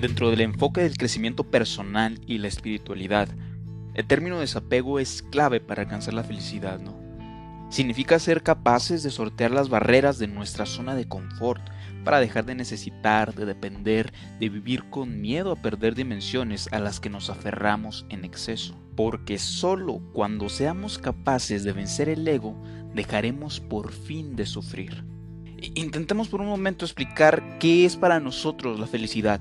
Dentro del enfoque del crecimiento personal y la espiritualidad, el término desapego es clave para alcanzar la felicidad, ¿no? Significa ser capaces de sortear las barreras de nuestra zona de confort para dejar de necesitar, de depender, de vivir con miedo a perder dimensiones a las que nos aferramos en exceso. Porque solo cuando seamos capaces de vencer el ego, dejaremos por fin de sufrir. Intentemos por un momento explicar qué es para nosotros la felicidad.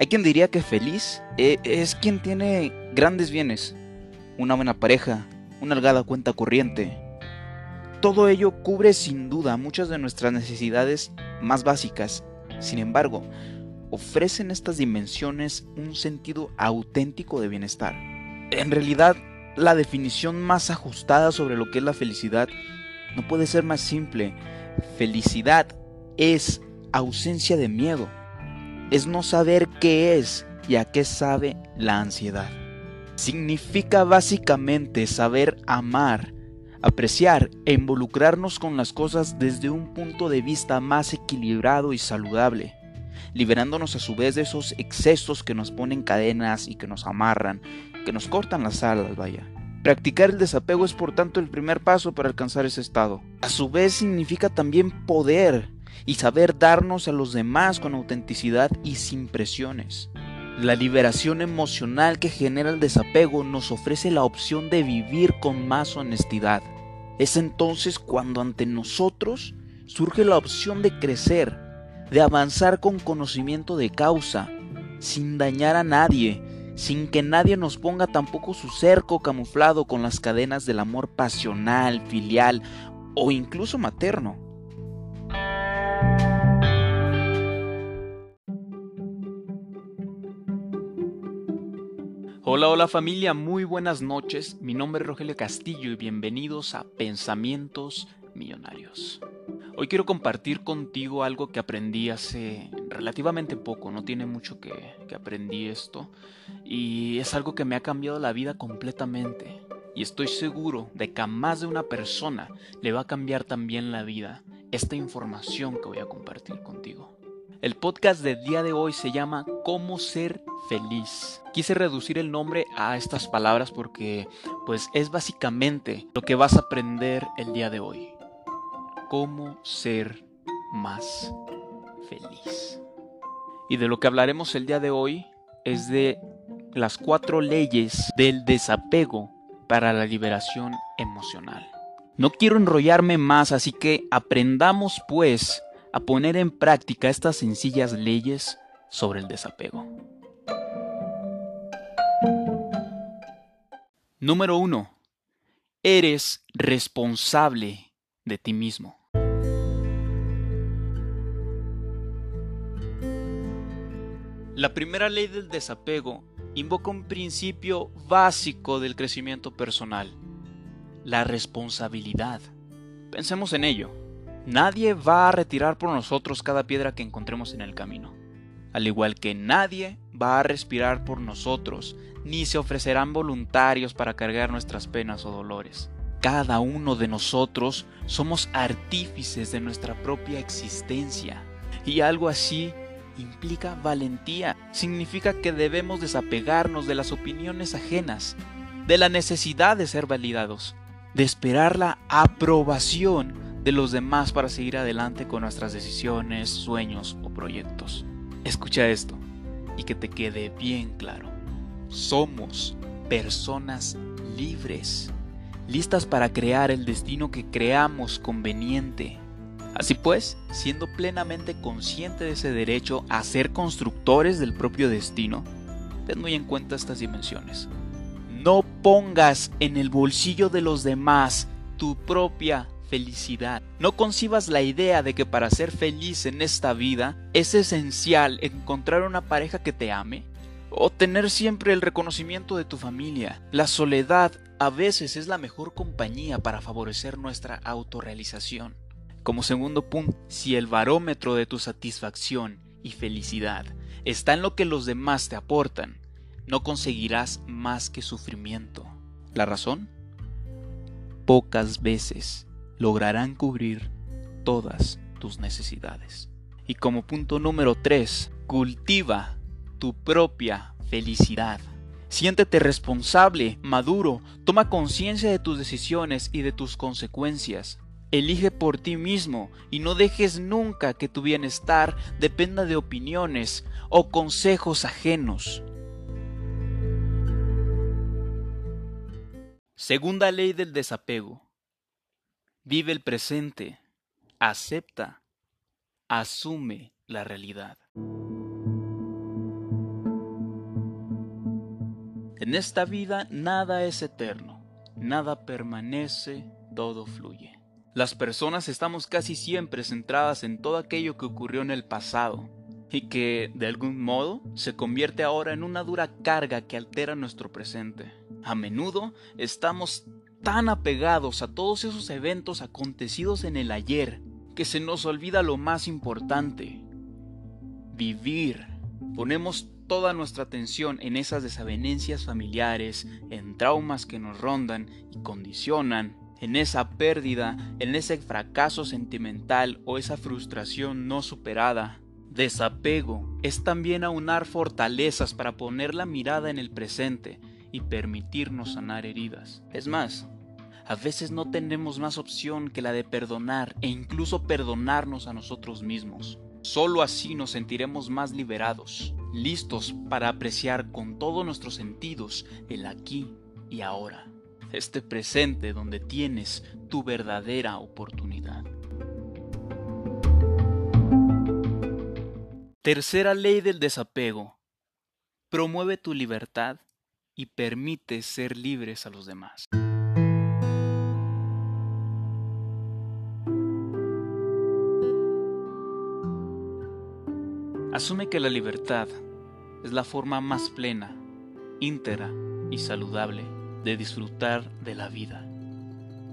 Hay quien diría que feliz eh, es quien tiene grandes bienes, una buena pareja, una holgada cuenta corriente. Todo ello cubre sin duda muchas de nuestras necesidades más básicas. Sin embargo, ofrecen estas dimensiones un sentido auténtico de bienestar. En realidad, la definición más ajustada sobre lo que es la felicidad no puede ser más simple. Felicidad es ausencia de miedo es no saber qué es y a qué sabe la ansiedad. Significa básicamente saber amar, apreciar e involucrarnos con las cosas desde un punto de vista más equilibrado y saludable, liberándonos a su vez de esos excesos que nos ponen cadenas y que nos amarran, que nos cortan las alas, vaya. Practicar el desapego es por tanto el primer paso para alcanzar ese estado. A su vez significa también poder y saber darnos a los demás con autenticidad y sin presiones. La liberación emocional que genera el desapego nos ofrece la opción de vivir con más honestidad. Es entonces cuando ante nosotros surge la opción de crecer, de avanzar con conocimiento de causa, sin dañar a nadie, sin que nadie nos ponga tampoco su cerco camuflado con las cadenas del amor pasional, filial o incluso materno. Hola, hola familia, muy buenas noches. Mi nombre es Rogelio Castillo y bienvenidos a Pensamientos Millonarios. Hoy quiero compartir contigo algo que aprendí hace relativamente poco, no tiene mucho que, que aprendí esto, y es algo que me ha cambiado la vida completamente. Y estoy seguro de que a más de una persona le va a cambiar también la vida esta información que voy a compartir contigo. El podcast del día de hoy se llama Cómo ser feliz. Quise reducir el nombre a estas palabras porque pues es básicamente lo que vas a aprender el día de hoy. Cómo ser más feliz. Y de lo que hablaremos el día de hoy es de las cuatro leyes del desapego para la liberación emocional. No quiero enrollarme más, así que aprendamos pues a poner en práctica estas sencillas leyes sobre el desapego. Número 1. Eres responsable de ti mismo. La primera ley del desapego invoca un principio básico del crecimiento personal la responsabilidad. Pensemos en ello. Nadie va a retirar por nosotros cada piedra que encontremos en el camino. Al igual que nadie va a respirar por nosotros, ni se ofrecerán voluntarios para cargar nuestras penas o dolores. Cada uno de nosotros somos artífices de nuestra propia existencia. Y algo así implica valentía. Significa que debemos desapegarnos de las opiniones ajenas, de la necesidad de ser validados, de esperar la aprobación de los demás para seguir adelante con nuestras decisiones, sueños o proyectos. Escucha esto y que te quede bien claro. Somos personas libres, listas para crear el destino que creamos conveniente. Así pues, siendo plenamente consciente de ese derecho a ser constructores del propio destino, ten muy en cuenta estas dimensiones. No pongas en el bolsillo de los demás tu propia felicidad. No concibas la idea de que para ser feliz en esta vida es esencial encontrar una pareja que te ame o tener siempre el reconocimiento de tu familia. La soledad a veces es la mejor compañía para favorecer nuestra autorrealización. Como segundo punto, si el barómetro de tu satisfacción y felicidad está en lo que los demás te aportan, no conseguirás más que sufrimiento. ¿La razón? Pocas veces lograrán cubrir todas tus necesidades. Y como punto número 3, cultiva tu propia felicidad. Siéntete responsable, maduro, toma conciencia de tus decisiones y de tus consecuencias. Elige por ti mismo y no dejes nunca que tu bienestar dependa de opiniones o consejos ajenos. Segunda ley del desapego. Vive el presente, acepta, asume la realidad. En esta vida nada es eterno, nada permanece, todo fluye. Las personas estamos casi siempre centradas en todo aquello que ocurrió en el pasado y que, de algún modo, se convierte ahora en una dura carga que altera nuestro presente. A menudo estamos tan apegados a todos esos eventos acontecidos en el ayer que se nos olvida lo más importante, vivir. Ponemos toda nuestra atención en esas desavenencias familiares, en traumas que nos rondan y condicionan, en esa pérdida, en ese fracaso sentimental o esa frustración no superada. Desapego es también aunar fortalezas para poner la mirada en el presente y permitirnos sanar heridas. Es más, a veces no tenemos más opción que la de perdonar e incluso perdonarnos a nosotros mismos. Solo así nos sentiremos más liberados, listos para apreciar con todos nuestros sentidos el aquí y ahora, este presente donde tienes tu verdadera oportunidad. Tercera ley del desapego. Promueve tu libertad y permite ser libres a los demás. Asume que la libertad es la forma más plena, íntegra y saludable de disfrutar de la vida,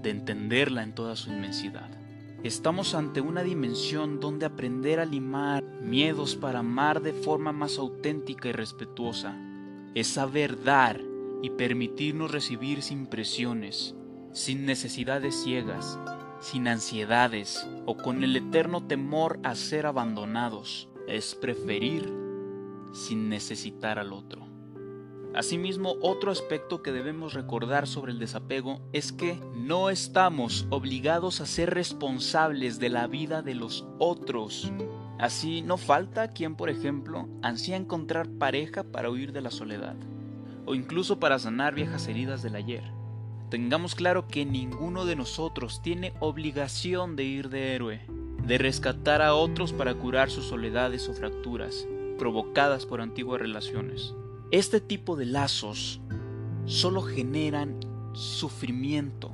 de entenderla en toda su inmensidad. Estamos ante una dimensión donde aprender a limar miedos para amar de forma más auténtica y respetuosa es saber dar y permitirnos recibir sin presiones, sin necesidades ciegas, sin ansiedades o con el eterno temor a ser abandonados. Es preferir sin necesitar al otro. Asimismo, otro aspecto que debemos recordar sobre el desapego es que no estamos obligados a ser responsables de la vida de los otros. Así, no falta quien, por ejemplo, ansía encontrar pareja para huir de la soledad, o incluso para sanar viejas heridas del ayer. Tengamos claro que ninguno de nosotros tiene obligación de ir de héroe, de rescatar a otros para curar sus soledades o fracturas provocadas por antiguas relaciones. Este tipo de lazos solo generan sufrimiento.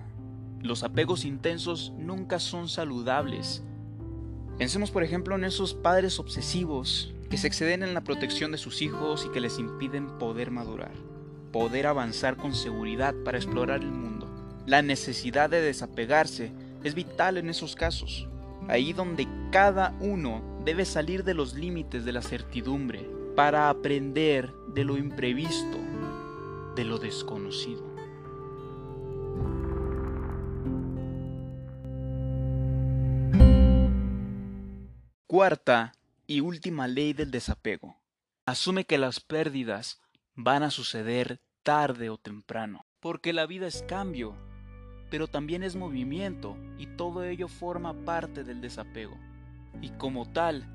Los apegos intensos nunca son saludables. Pensemos por ejemplo en esos padres obsesivos que se exceden en la protección de sus hijos y que les impiden poder madurar, poder avanzar con seguridad para explorar el mundo. La necesidad de desapegarse es vital en esos casos, ahí donde cada uno debe salir de los límites de la certidumbre para aprender de lo imprevisto, de lo desconocido. Cuarta y última ley del desapego. Asume que las pérdidas van a suceder tarde o temprano, porque la vida es cambio, pero también es movimiento y todo ello forma parte del desapego. Y como tal,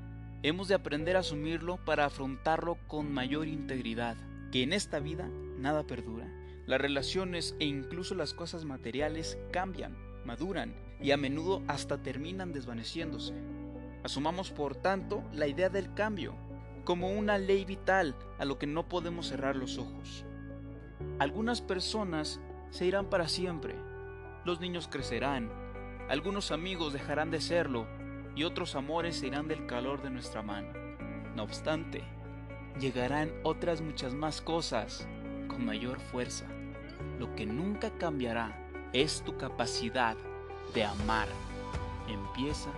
Hemos de aprender a asumirlo para afrontarlo con mayor integridad, que en esta vida nada perdura. Las relaciones e incluso las cosas materiales cambian, maduran y a menudo hasta terminan desvaneciéndose. Asumamos por tanto la idea del cambio como una ley vital a lo que no podemos cerrar los ojos. Algunas personas se irán para siempre, los niños crecerán, algunos amigos dejarán de serlo y otros amores se irán del calor de nuestra mano. No obstante, llegarán otras muchas más cosas con mayor fuerza. Lo que nunca cambiará es tu capacidad de amar. Empieza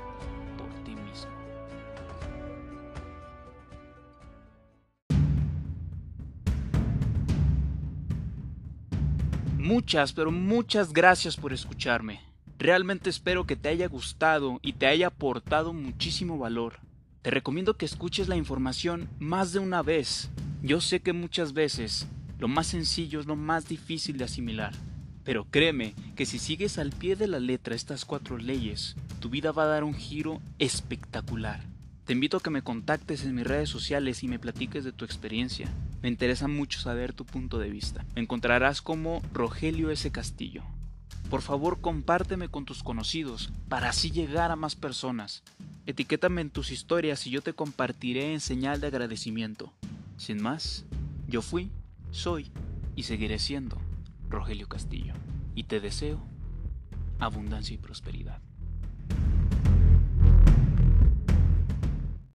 Muchas, pero muchas gracias por escucharme. Realmente espero que te haya gustado y te haya aportado muchísimo valor. Te recomiendo que escuches la información más de una vez Yo sé que muchas veces lo más sencillo es lo más difícil de asimilar, pero créeme que si sigues al pie de la letra estas cuatro leyes, tu vida va a dar un giro espectacular. Te invito a que me contactes en mis redes sociales y me platiques de tu experiencia. Me interesa mucho saber tu punto de vista. Me encontrarás como Rogelio S. Castillo. Por favor, compárteme con tus conocidos para así llegar a más personas. Etiquétame en tus historias y yo te compartiré en señal de agradecimiento. Sin más, yo fui, soy y seguiré siendo Rogelio Castillo. Y te deseo abundancia y prosperidad.